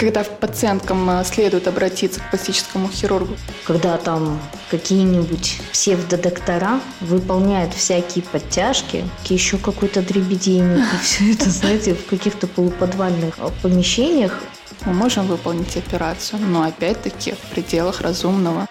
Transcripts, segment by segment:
Когда пациенткам э, следует обратиться к пластическому хирургу? Когда там какие-нибудь псевдодоктора выполняют всякие подтяжки, еще какой-то дребедень, и все это, знаете, в каких-то полуподвальных помещениях. Мы можем выполнить операцию, но опять-таки в пределах разумного.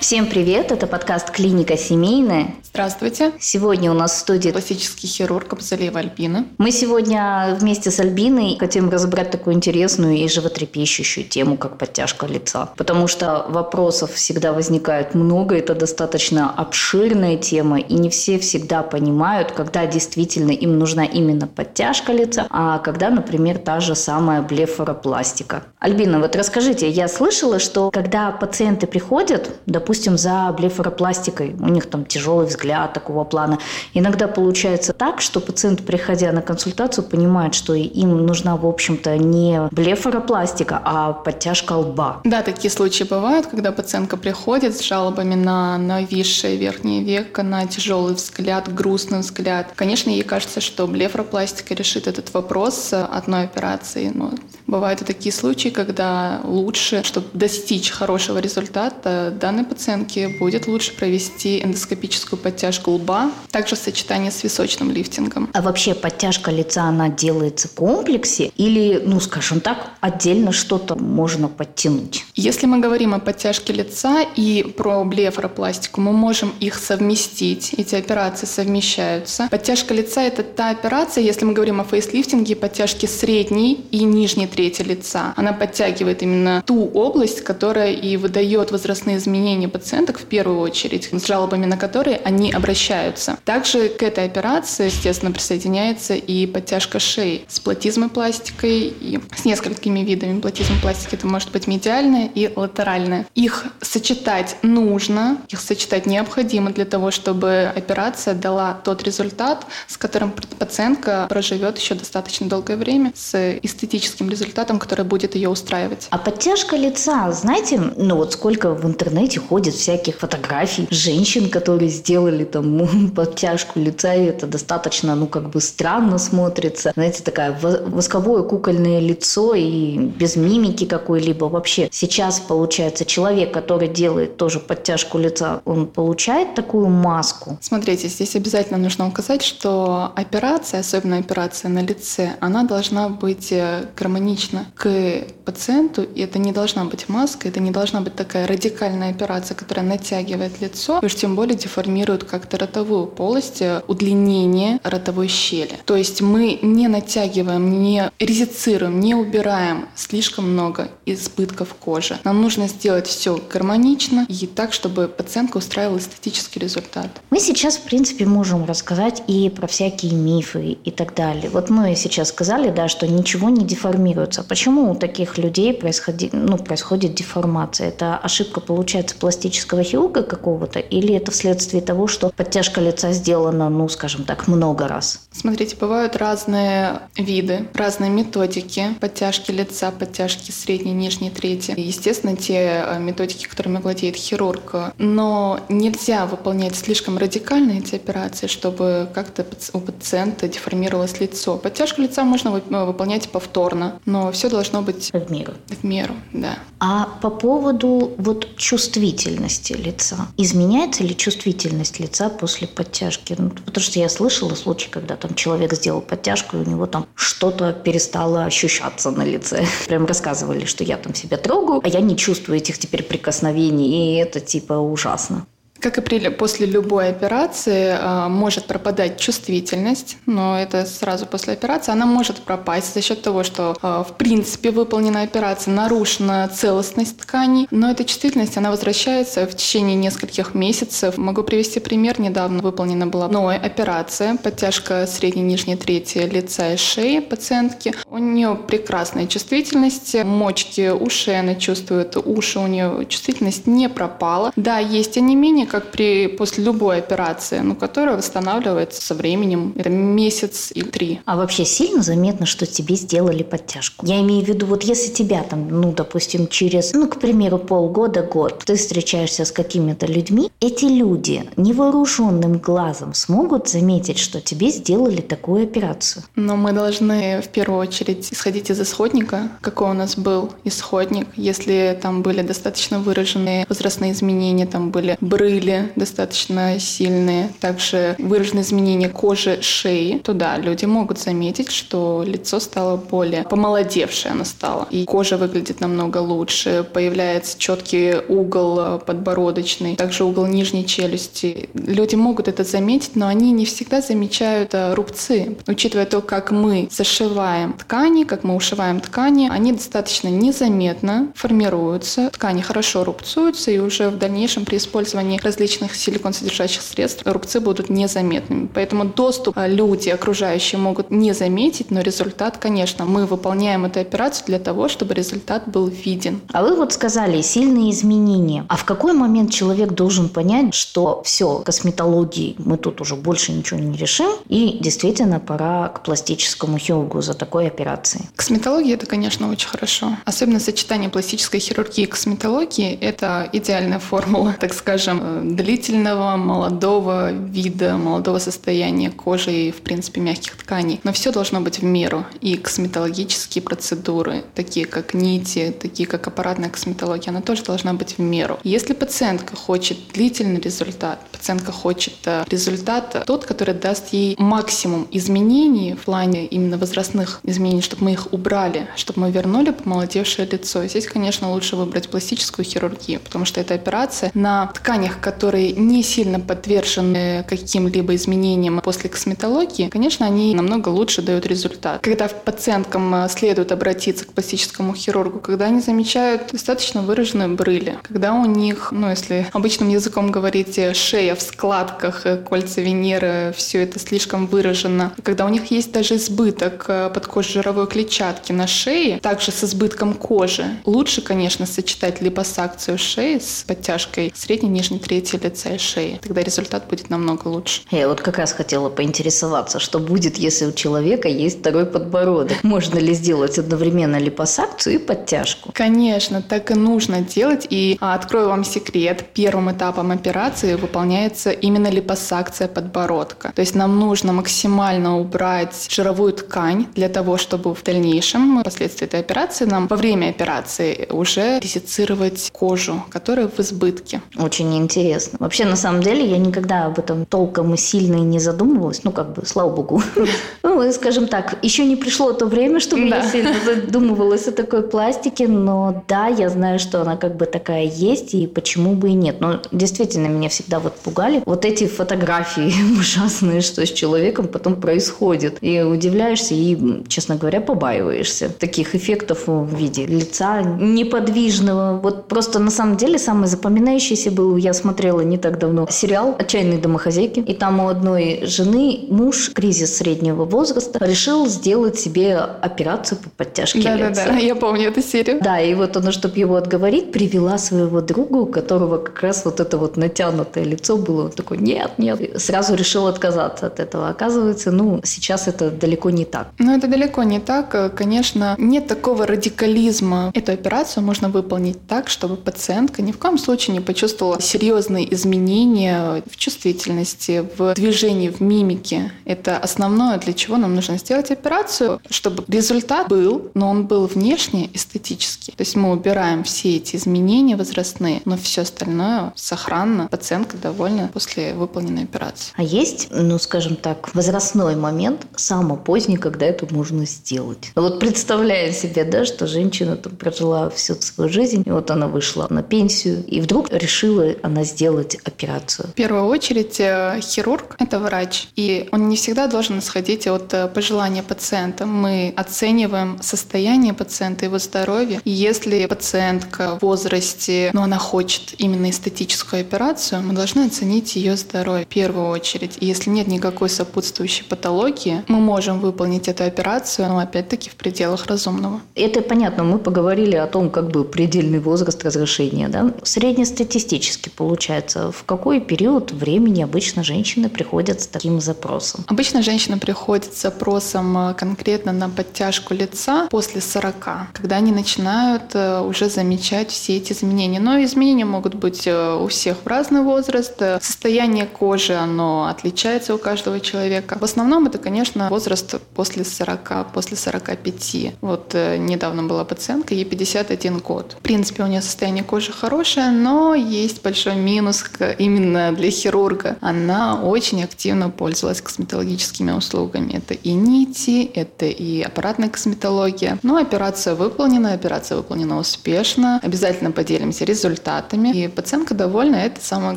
Всем привет, это подкаст «Клиника семейная». Здравствуйте. Сегодня у нас в студии пластический хирург Абзалеева Альбина. Мы сегодня вместе с Альбиной хотим разобрать такую интересную и животрепещущую тему, как подтяжка лица. Потому что вопросов всегда возникает много, это достаточно обширная тема, и не все всегда понимают, когда действительно им нужна именно подтяжка лица, а когда, например, та же самая блефаропластика. Альбина, вот расскажите, я слышала, что когда пациенты приходят, допустим, за блефаропластикой, у них там тяжелый взгляд, такого плана. Иногда получается так, что пациент, приходя на консультацию, понимает, что им нужна, в общем-то, не блефаропластика, а подтяжка лба. Да, такие случаи бывают, когда пациентка приходит с жалобами на нависшее верхнее веко, на тяжелый взгляд, грустный взгляд. Конечно, ей кажется, что блефаропластика решит этот вопрос одной операцией, но бывают и такие случаи, когда лучше, чтобы достичь хорошего результата, данной пациентке будет лучше провести эндоскопическую подтяжку лба, также в сочетании с височным лифтингом. А вообще подтяжка лица, она делается в комплексе или, ну, скажем так, отдельно что-то можно подтянуть? Если мы говорим о подтяжке лица и про блефаропластику, мы можем их совместить. Эти операции совмещаются. Подтяжка лица – это та операция, если мы говорим о фейслифтинге, подтяжки средней и нижней трети лица. Она подтягивает именно ту область, которая и выдает возрастные изменения пациенток в первую очередь, с жалобами на которые они обращаются. Также к этой операции, естественно, присоединяется и подтяжка шеи с платизмой пластикой и с несколькими видами платизмы пластики. Это может быть медиальная и латеральная. Их сочетать нужно, их сочетать необходимо для того, чтобы операция дала тот результат, с которым пациентка проживет еще достаточно долгое время, с эстетическим результатом, который будет ее устраивать. А подтяжка лица, знаете, ну вот сколько в интернете ходит всяких фотографий женщин, которые сделали сделали там подтяжку лица, и это достаточно, ну, как бы странно смотрится. Знаете, такая восковое кукольное лицо и без мимики какой-либо вообще. Сейчас, получается, человек, который делает тоже подтяжку лица, он получает такую маску? Смотрите, здесь обязательно нужно указать, что операция, особенно операция на лице, она должна быть э, гармонична к пациенту, и это не должна быть маска, это не должна быть такая радикальная операция, которая натягивает лицо, уж тем более деформирует как-то ротовую полость, э, удлинение ротовой щели. То есть мы не натягиваем, не резицируем, не убираем слишком много избытков кожи. Нам нужно сделать все гармонично и так, чтобы пациентка устраивала эстетический результат. Мы сейчас, в принципе, можем рассказать и про всякие мифы и так далее. Вот мы сейчас сказали, да, что ничего не деформируется. Почему у таких людей происходит, ну, происходит деформация? Это ошибка, получается, пластического хирурга какого-то или это вследствие того, что подтяжка лица сделана, ну, скажем так, много раз? Смотрите, бывают разные виды, разные методики подтяжки лица, подтяжки средней, нижней трети. Естественно, те э, методики, которыми владеет хирург. Но нельзя выполнять слишком радикально эти операции, чтобы как-то у пациента деформировалось лицо. Подтяжку лица можно выполнять повторно, но все должно быть в меру. В меру, да. А по поводу вот чувствительности лица, изменяется ли чувствительность лица? после подтяжки. Ну, потому что я слышала случаи, когда там человек сделал подтяжку, и у него там что-то перестало ощущаться на лице. Прям рассказывали, что я там себя трогаю, а я не чувствую этих теперь прикосновений, и это типа ужасно. Как и при, после любой операции э, может пропадать чувствительность, но это сразу после операции. Она может пропасть за счет того, что э, в принципе выполнена операция, нарушена целостность тканей, но эта чувствительность, она возвращается в течение нескольких месяцев. Могу привести пример. Недавно выполнена была новая операция, подтяжка средней нижней трети лица и шеи пациентки. У нее прекрасная чувствительность, мочки ушей она чувствует, уши у нее чувствительность не пропала. Да, есть онемение, изменение, как при после любой операции, но которая восстанавливается со временем. Это месяц или три. А вообще сильно заметно, что тебе сделали подтяжку? Я имею в виду, вот если тебя там, ну, допустим, через, ну, к примеру, полгода, год, ты встречаешься с какими-то людьми, эти люди невооруженным глазом смогут заметить, что тебе сделали такую операцию? Но мы должны в первую очередь исходить из исходника, какой у нас был исходник. Если там были достаточно выраженные возрастные изменения, там были брыли достаточно сильные, также выраженные изменения кожи, шеи, то да, люди могут заметить, что лицо стало более помолодевшее оно стало. И кожа выглядит намного лучше, появляется четкий угол подбородочный, также угол нижней челюсти. Люди могут это заметить, но они не всегда замечают э, рубцы. Учитывая то, как мы зашиваем ткани, как мы ушиваем ткани, они достаточно незаметно формируются, ткани хорошо рубцуются, и уже в дальнейшем при использовании различных силикон содержащих средств рубцы будут незаметными. Поэтому доступ э, люди, окружающие, могут не заметить, но результат, конечно, мы выполняем эту операцию для того, чтобы результат был виден. А вы вот сказали сильные изменения. А в какой момент человек должен понять, что все, косметологии мы тут уже больше ничего не решим, и действительно пора к пластическому хирургу за такой операцией? Косметология – это, конечно, очень хорошо. Особенно сочетание пластической хирургии и косметологии – это идеальная формула, так скажем, э, длительного, молодого вида, молодого состояния кожи и, в принципе, мягких тканей. Но все должно быть в меру. И косметологические процедуры, такие как нити, такие как аппаратная косметология, она тоже должна быть в меру. Если пациентка хочет длительный результат, пациентка хочет э, результат тот, который даст ей максимум изменений в плане именно возрастных изменений, чтобы мы их убрали, чтобы мы вернули помолодевшее лицо. Здесь, конечно, лучше выбрать пластическую хирургию, потому что это операция на тканях, которые не сильно подвержены каким-либо изменениям после косметологии, конечно, они намного лучше дают результат. Когда пациенткам э, следует обратиться к пластическому хирургу, когда они замечают достаточно выраженные брыли, когда у них, ну, если обычным языком говорить, шея в складках, э, кольца Венеры, все это слишком выражено, когда у них есть даже избыток э, подкожно-жировой клетчатки на шее, также с избытком кожи, лучше, конечно, сочетать липосакцию шеи с подтяжкой средней нижней трети лица и шеи. Тогда результат будет намного лучше. Я вот как раз хотела поинтересоваться, что будет, если у человека есть второй подбородок. Можно ли сделать одновременно липосакцию и подтяжку? Конечно, так и нужно делать. И а, открою вам секрет. Первым этапом операции выполняется именно липосакция подбородка. То есть нам нужно максимально убрать жировую ткань для того, чтобы в дальнейшем, впоследствии этой операции, нам во время операции уже резицировать кожу, которая в избытке. Очень интересно. Вообще, на самом деле, я никогда об этом толком и сильно и не задумывалась. Ну, как бы, слава богу. Ну, скажем так, еще не пришло то время, чтобы я сильно задумывалась о такой пластике, но да, я знаю, что она как бы такая есть, и почему бы и нет. Но действительно, меня всегда вот пугали вот эти фотографии ужасные, что с человеком потом происходит. И удивляешься, и, честно говоря, побаиваешься таких эффектов в виде лица неподвижного. Вот просто на самом деле самый запоминающийся был, я смотрела не так давно, сериал «Отчаянные домохозяйки». И там у одной жены муж, кризис среднего возраста, решил сделать себе операцию по подтяжке. Да-да-да, я помню эту серию. Да, и вот она, чтобы его отговорить, привела своего друга, у которого как раз вот это вот натянутое лицо было. Он такой, нет, нет. И сразу решил отказаться от этого. Оказывается, ну, сейчас это далеко не так. Ну, это далеко не так. Конечно, нет такого радикализма. Эту операцию можно выполнить так, чтобы пациентка ни в коем случае не почувствовала серьезные изменения в чувствительности, в движении, в мимике. Это основное, для чего нам нужно сделать операцию, чтобы результат был, но он был внешне эстетический. То есть мы убираем все эти изменения возрастные, но все остальное сохранно. Пациентка довольна после выполненной операции. А есть, ну, скажем так, возрастной момент, самый поздний, когда это можно сделать. Вот представляем себе, да, что женщина там прожила всю свою жизнь, и вот она вышла на пенсию, и вдруг решила она сделать операцию. В первую очередь э, хирург – это врач, и он не всегда должен исходить от э, пожелания пациента. Мы оцениваем состояние пациента, его здоровье. И если пациентка в возрасте, но она хочет именно эстетическую операцию, мы должны оценить ее здоровье в первую очередь. И если нет никакой сопутствующей патологии, мы можем выполнить эту операцию, но опять-таки в пределах разумного. Это понятно. Мы поговорили о том, как бы предельный возраст разрешения. Да? Среднестатистически получается получается? В какой период времени обычно женщины приходят с таким запросом? Обычно женщина приходит с запросом э, конкретно на подтяжку лица после 40, когда они начинают э, уже замечать все эти изменения. Но изменения могут быть э, у всех в разный возраст. Состояние кожи, оно отличается у каждого человека. В основном это, конечно, возраст после 40, после 45. Вот недавно была пациентка, ей 51 год. В принципе, у нее состояние кожи хорошее, но есть большой минус именно для хирурга. Она очень активно пользовалась косметологическими услугами. Это и нити, это и аппаратная косметология. Но операция выполнена, операция выполнена успешно. Обязательно поделимся результатами. И пациентка довольна, это самое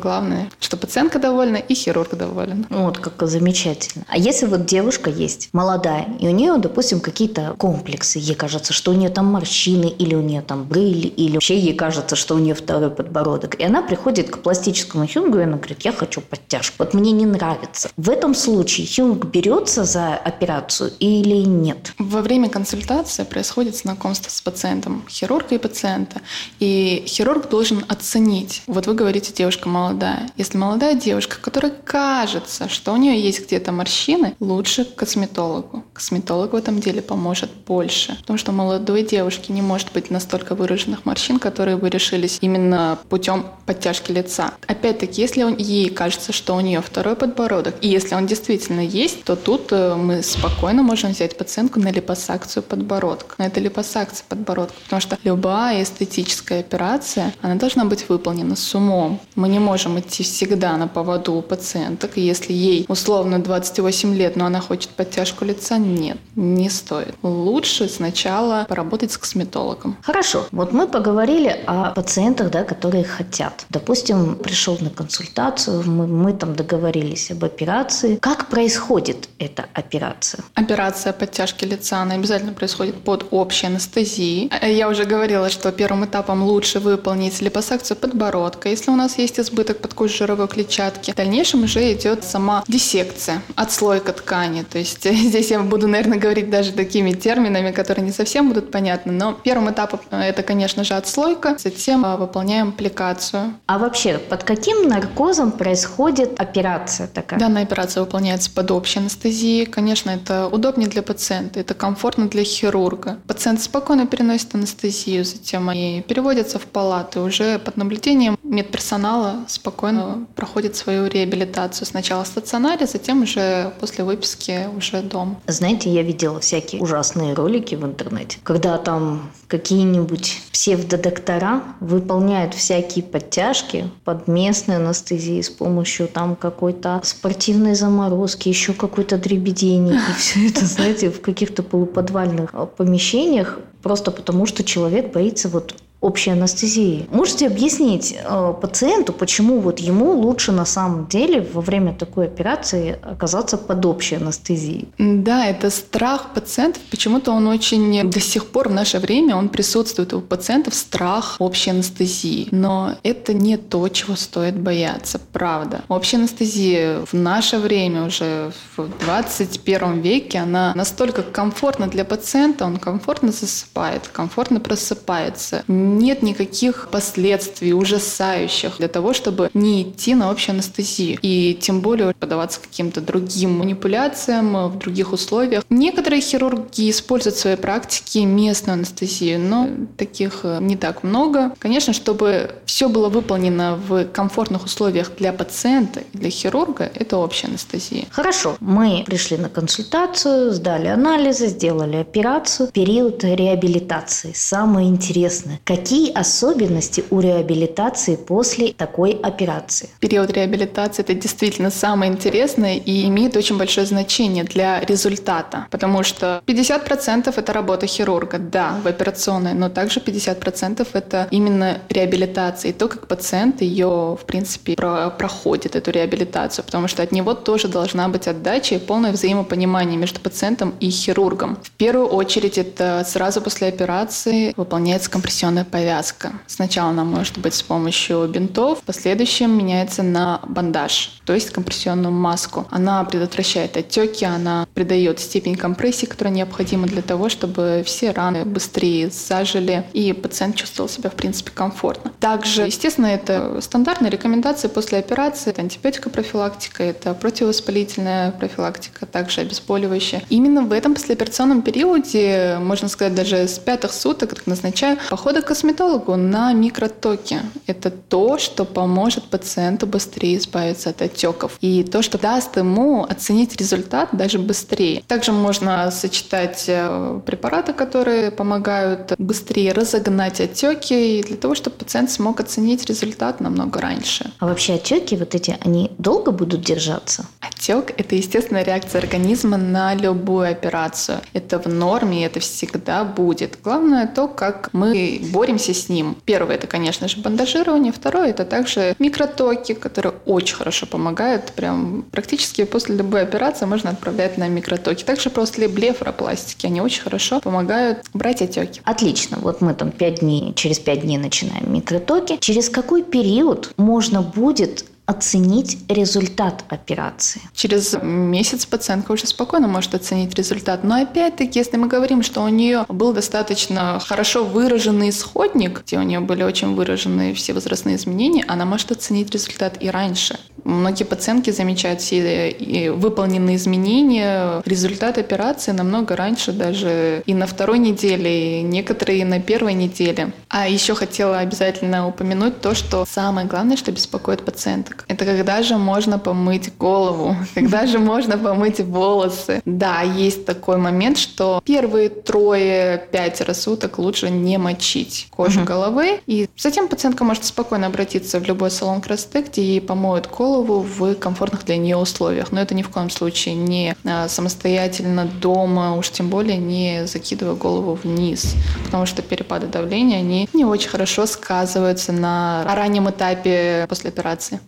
главное, что пациентка довольна и хирург доволен. Вот как замечательно. А если вот девушка есть, молодая, и у нее, допустим, какие-то комплексы, ей кажется, что у нее там морщины, или у нее там брыли, или вообще ей кажется, что у нее второй подбородок, и она приходит к пластическому хирургу, и она говорит, я хочу подтяжку, вот мне не нравится. В этом случае хирург берется за операцию или нет? Во время консультации происходит знакомство с пациентом, хирурга и пациента. И хирург должен оценить. Вот вы говорите, девушка молодая. Если молодая девушка, которая кажется, что у нее есть где-то морщины, лучше к косметологу. Косметолог в этом деле поможет больше. Потому что молодой девушки не может быть настолько выраженных морщин, которые бы решились именно путем подтяжки лица. Опять-таки, если он, ей кажется, что у нее второй подбородок, и если он действительно есть, то тут э, мы спокойно можем взять пациентку на липосакцию подбородка. На это липосакция подбородка, потому что любая эстетическая операция, она должна быть выполнена с умом. Мы не можем идти всегда на поводу у пациенток, если ей условно 28 лет, но она хочет подтяжку лица, нет, не стоит. Лучше сначала поработать с косметологом. Хорошо, вот мы поговорили о пациентах, да, которые хотят. Допустим, пришел на консультацию, мы, мы там договорились об операции. Как происходит эта операция? Операция подтяжки лица, она обязательно происходит под общей анестезией. Я уже говорила, что первым этапом лучше выполнить липосакцию подбородка, если у нас есть избыток подкожно-жировой клетчатки. В дальнейшем уже идет сама диссекция, отслойка ткани. То есть здесь я буду, наверное, говорить даже такими терминами, которые не совсем будут понятны, но первым этапом э, это, конечно же, отслойка, затем э, выполняем аппликацию. А вообще, под каким наркозом происходит операция такая? Данная операция выполняется под общей анестезией. Конечно, это удобнее для пациента, это комфортно для хирурга. Пациент спокойно переносит анестезию, затем они переводятся в палаты. Уже под наблюдением медперсонала спокойно проходит свою реабилитацию. Сначала в стационаре, затем уже после выписки уже дом. Знаете, я видела всякие ужасные ролики в интернете, когда там какие-нибудь псевдодоктора выполняют всякие подтяжки под местной анестезией с помощью там какой-то спортивной заморозки, еще какой-то дребедени. И все это, знаете, в каких-то полуподвальных а, помещениях, просто потому что человек боится вот общей анестезии. Можете объяснить э, пациенту, почему вот ему лучше на самом деле во время такой операции оказаться под общей анестезией? Да, это страх пациентов. Почему-то он очень до сих пор в наше время он присутствует у пациентов страх общей анестезии. Но это не то, чего стоит бояться, правда. Общая анестезия в наше время уже в 21 веке она настолько комфортна для пациента, он комфортно засыпает, комфортно просыпается нет никаких последствий ужасающих для того, чтобы не идти на общую анестезию. И тем более подаваться каким-то другим манипуляциям в других условиях. Некоторые хирурги используют в своей практике местную анестезию, но таких э, не так много. Конечно, чтобы все было выполнено в комфортных условиях для пациента и для хирурга, это общая анестезия. Хорошо, мы пришли на консультацию, сдали анализы, сделали операцию. Период реабилитации. Самое интересное. Какие особенности у реабилитации после такой операции? Период реабилитации – это действительно самое интересное и имеет очень большое значение для результата, потому что 50% – это работа хирурга, да, в операционной, но также 50% – это именно реабилитация и то, как пациент ее, в принципе, про проходит, эту реабилитацию, потому что от него тоже должна быть отдача и полное взаимопонимание между пациентом и хирургом. В первую очередь это сразу после операции выполняется компрессионная повязка. Сначала она может быть с помощью бинтов, в последующем меняется на бандаж. то есть компрессионную маску. Она предотвращает отеки, она придает степень компрессии, которая необходима для того, чтобы все раны быстрее зажили и пациент чувствовал себя, в принципе, комфортно. Также, естественно, это стандартные рекомендации после операции. Это антибиотикопрофилактика, это противовоспалительная профилактика, также обезболивающая. Именно в этом послеоперационном периоде, можно сказать, даже с пятых суток, так назначаю, походы к косметологу на микротоки. Это то, что поможет пациенту быстрее избавиться от отеков. И то, что даст ему оценить результат даже быстрее. Также можно сочетать э, препараты, которые помогают быстрее разогнать отеки, для того, чтобы пациент смог оценить результат намного раньше. А вообще отеки вот эти, они долго будут держаться? Отек – это естественная реакция организма на любую операцию. Это в норме, это всегда будет. Главное то, как мы боремся с ним. Первое – это, конечно же, бандажирование. Второе – это также микротоки, которые очень хорошо помогают. Прям практически после любой операции можно отправлять на микротоки. Также после блефаропластики они очень хорошо помогают брать отеки. Отлично. Вот мы там 5 дней, через 5 дней начинаем микротоки. Через какой период можно будет оценить результат операции? Через месяц пациентка уже спокойно может оценить результат. Но опять-таки, если мы говорим, что у нее был достаточно хорошо выраженный исходник, где у нее были очень выражены все возрастные изменения, она может оценить результат и раньше. Многие пациентки замечают все выполненные изменения, результат операции намного раньше, даже и на второй неделе, и некоторые и на первой неделе. А еще хотела обязательно упомянуть то, что самое главное, что беспокоит пациенток, это когда же можно помыть голову, когда же можно помыть волосы. Да, есть такой момент, что первые трое-пятеро суток лучше не мочить кожу головы, и затем пациентка может спокойно обратиться в любой салон красоты, где ей помоют голову, голову в комфортных для нее условиях. Но это ни в коем случае не а, самостоятельно дома, уж тем более не закидывая голову вниз, потому что перепады давления, они не очень хорошо сказываются на раннем этапе после операции.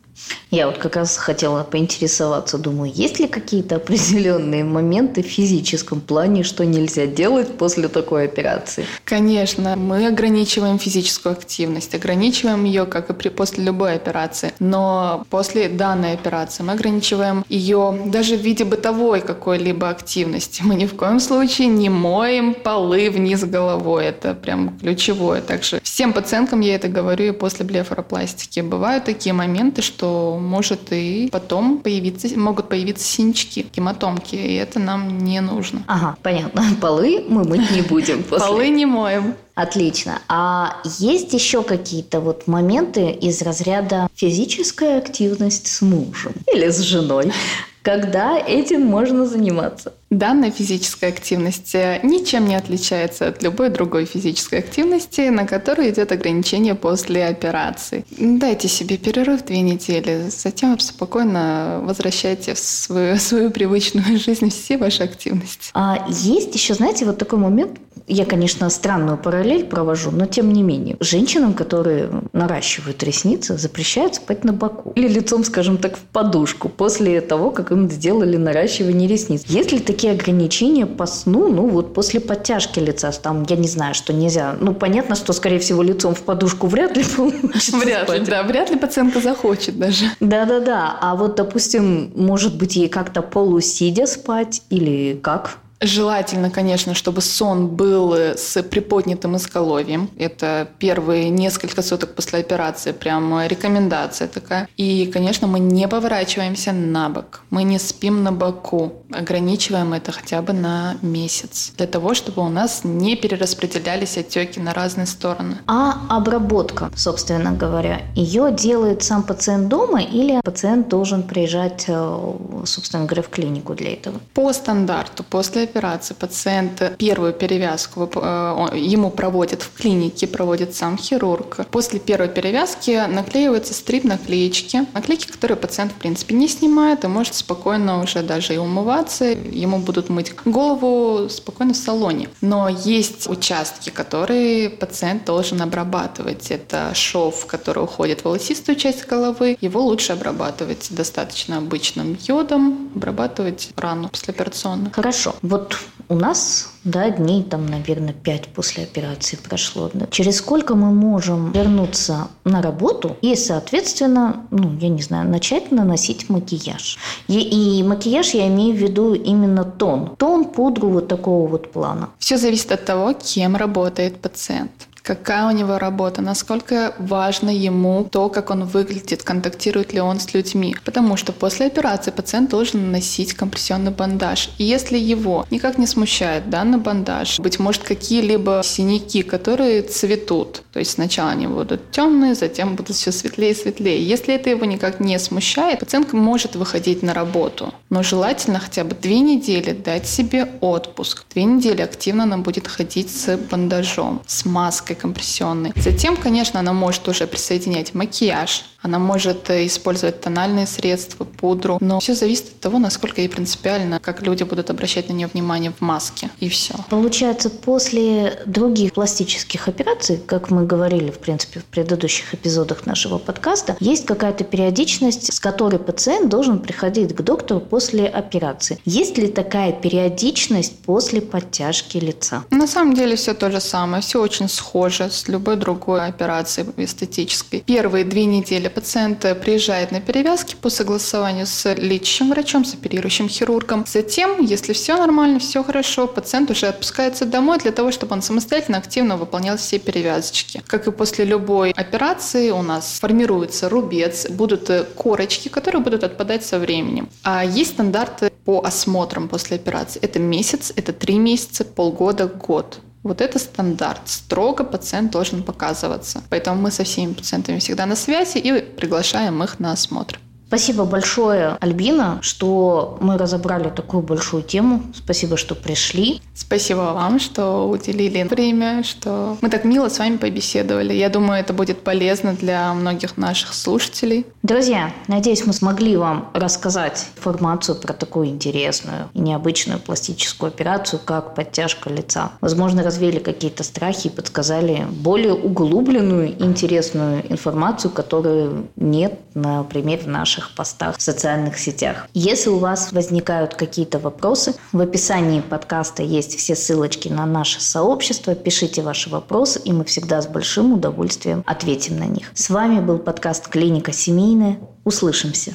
Я вот как раз хотела поинтересоваться, думаю, есть ли какие-то определенные моменты в физическом плане, что нельзя делать после такой операции? Конечно, мы ограничиваем физическую активность, ограничиваем ее, как и при, после любой операции. Но после данной операции мы ограничиваем ее даже в виде бытовой какой-либо активности. Мы ни в коем случае не моем полы вниз головой. Это прям ключевое. Также всем пациенткам я это говорю и после блефаропластики. Бывают такие моменты, что может и потом появиться, могут появиться синячки, гематомки, и это нам не нужно. Ага, понятно. Полы мы мыть не будем. После. Полы не моем. Отлично. А есть еще какие-то вот моменты из разряда физическая активность с мужем или с женой? когда этим можно заниматься. Данная физическая активность ничем не отличается от любой другой физической активности, на которую идет ограничение после операции. Дайте себе перерыв две недели, затем спокойно возвращайте в свою, свою привычную жизнь все ваши активности. А есть еще, знаете, вот такой момент, я, конечно, странную параллель провожу, но тем не менее. Женщинам, которые наращивают ресницы, запрещают спать на боку. Или лицом, скажем так, в подушку после того, как им сделали наращивание ресниц. Есть ли такие ограничения по сну, ну вот после подтяжки лица, там, я не знаю, что нельзя. Ну, понятно, что, скорее всего, лицом в подушку вряд ли получится Вряд спать. ли, да, вряд ли пациентка захочет даже. Да-да-да. А вот, допустим, может быть, ей как-то полусидя спать или как? Желательно, конечно, чтобы сон был э, с приподнятым изголовьем. Это первые несколько суток после операции, прям рекомендация такая. И, конечно, мы не поворачиваемся на бок. Мы не спим на боку. Ограничиваем это хотя бы на месяц. Для того, чтобы у нас не перераспределялись отеки на разные стороны. А обработка, собственно говоря, ее делает сам пациент дома или пациент должен приезжать, э, собственно говоря, в клинику для этого? По стандарту, после операции пациент первую перевязку э, ему проводят в клинике, проводит сам хирург. После первой перевязки наклеиваются стрип-наклеечки. Наклейки, которые пациент, в принципе, не снимает и может спокойно уже даже и умываться. Ему будут мыть голову спокойно в салоне. Но есть участки, которые пациент должен обрабатывать. Это шов, который уходит в волосистую часть головы. Его лучше обрабатывать достаточно обычным йодом, обрабатывать рану послеоперационно. Хорошо. Вот Вот у нас да, дней там, наверное, пять после операции прошло. Да. Через сколько мы можем вернуться на работу и, соответственно, ну, я не знаю, начать наносить макияж. И, и макияж я имею в виду именно тон. Тон, пудру вот такого вот плана. Все зависит от того, кем работает пациент какая у него работа, насколько важно ему то, как он выглядит, контактирует ли он с людьми. Потому что после операции пациент должен наносить компрессионный бандаж. И если его никак не смущает данный бандаж, быть может какие-либо синяки, которые цветут, то есть сначала они будут темные, затем будут все светлее и светлее. Если это его никак не смущает, пациент может выходить на работу. Но желательно хотя бы две недели дать себе отпуск. Две недели активно она будет ходить с бандажом, с маской, маской компрессионной. Затем, конечно, она может уже присоединять макияж, она может э, использовать тональные средства, пудру, но все зависит от того, насколько ей принципиально, как люди будут обращать на нее внимание в маске, и все. Получается, после других пластических операций, как мы говорили, в принципе, в предыдущих эпизодах нашего подкаста, есть какая-то периодичность, с которой пациент должен приходить к доктору после операции. Есть ли такая периодичность после подтяжки лица? На самом деле все то же самое, все очень схоже с любой другой операцией эстетической. Первые две недели пациент приезжает на перевязки по согласованию с лечащим врачом, с оперирующим хирургом. Затем, если все нормально, все хорошо, пациент уже отпускается домой для того, чтобы он самостоятельно активно выполнял все перевязочки. Как и после любой операции у нас формируется рубец, будут корочки, которые будут отпадать со временем. А есть стандарты по осмотрам после операции. Это месяц, это три месяца, полгода, год. Вот это стандарт. Строго пациент должен показываться. Поэтому мы со всеми пациентами всегда на связи и приглашаем их на осмотр. Спасибо большое, Альбина, что мы разобрали такую большую тему. Спасибо, что пришли. Спасибо вам, что уделили время, что мы так мило с вами побеседовали. Я думаю, это будет полезно для многих наших слушателей. Друзья, надеюсь, мы смогли вам рассказать информацию про такую интересную и необычную пластическую операцию, как подтяжка лица. Возможно, развеяли какие-то страхи и подсказали более углубленную, интересную информацию, которую нет, например, в наших наших постах в социальных сетях. Если у вас возникают какие-то вопросы, в описании подкаста есть все ссылочки на наше сообщество. Пишите ваши вопросы, и мы всегда с большим удовольствием ответим на них. С вами был подкаст «Клиника семейная». Услышимся.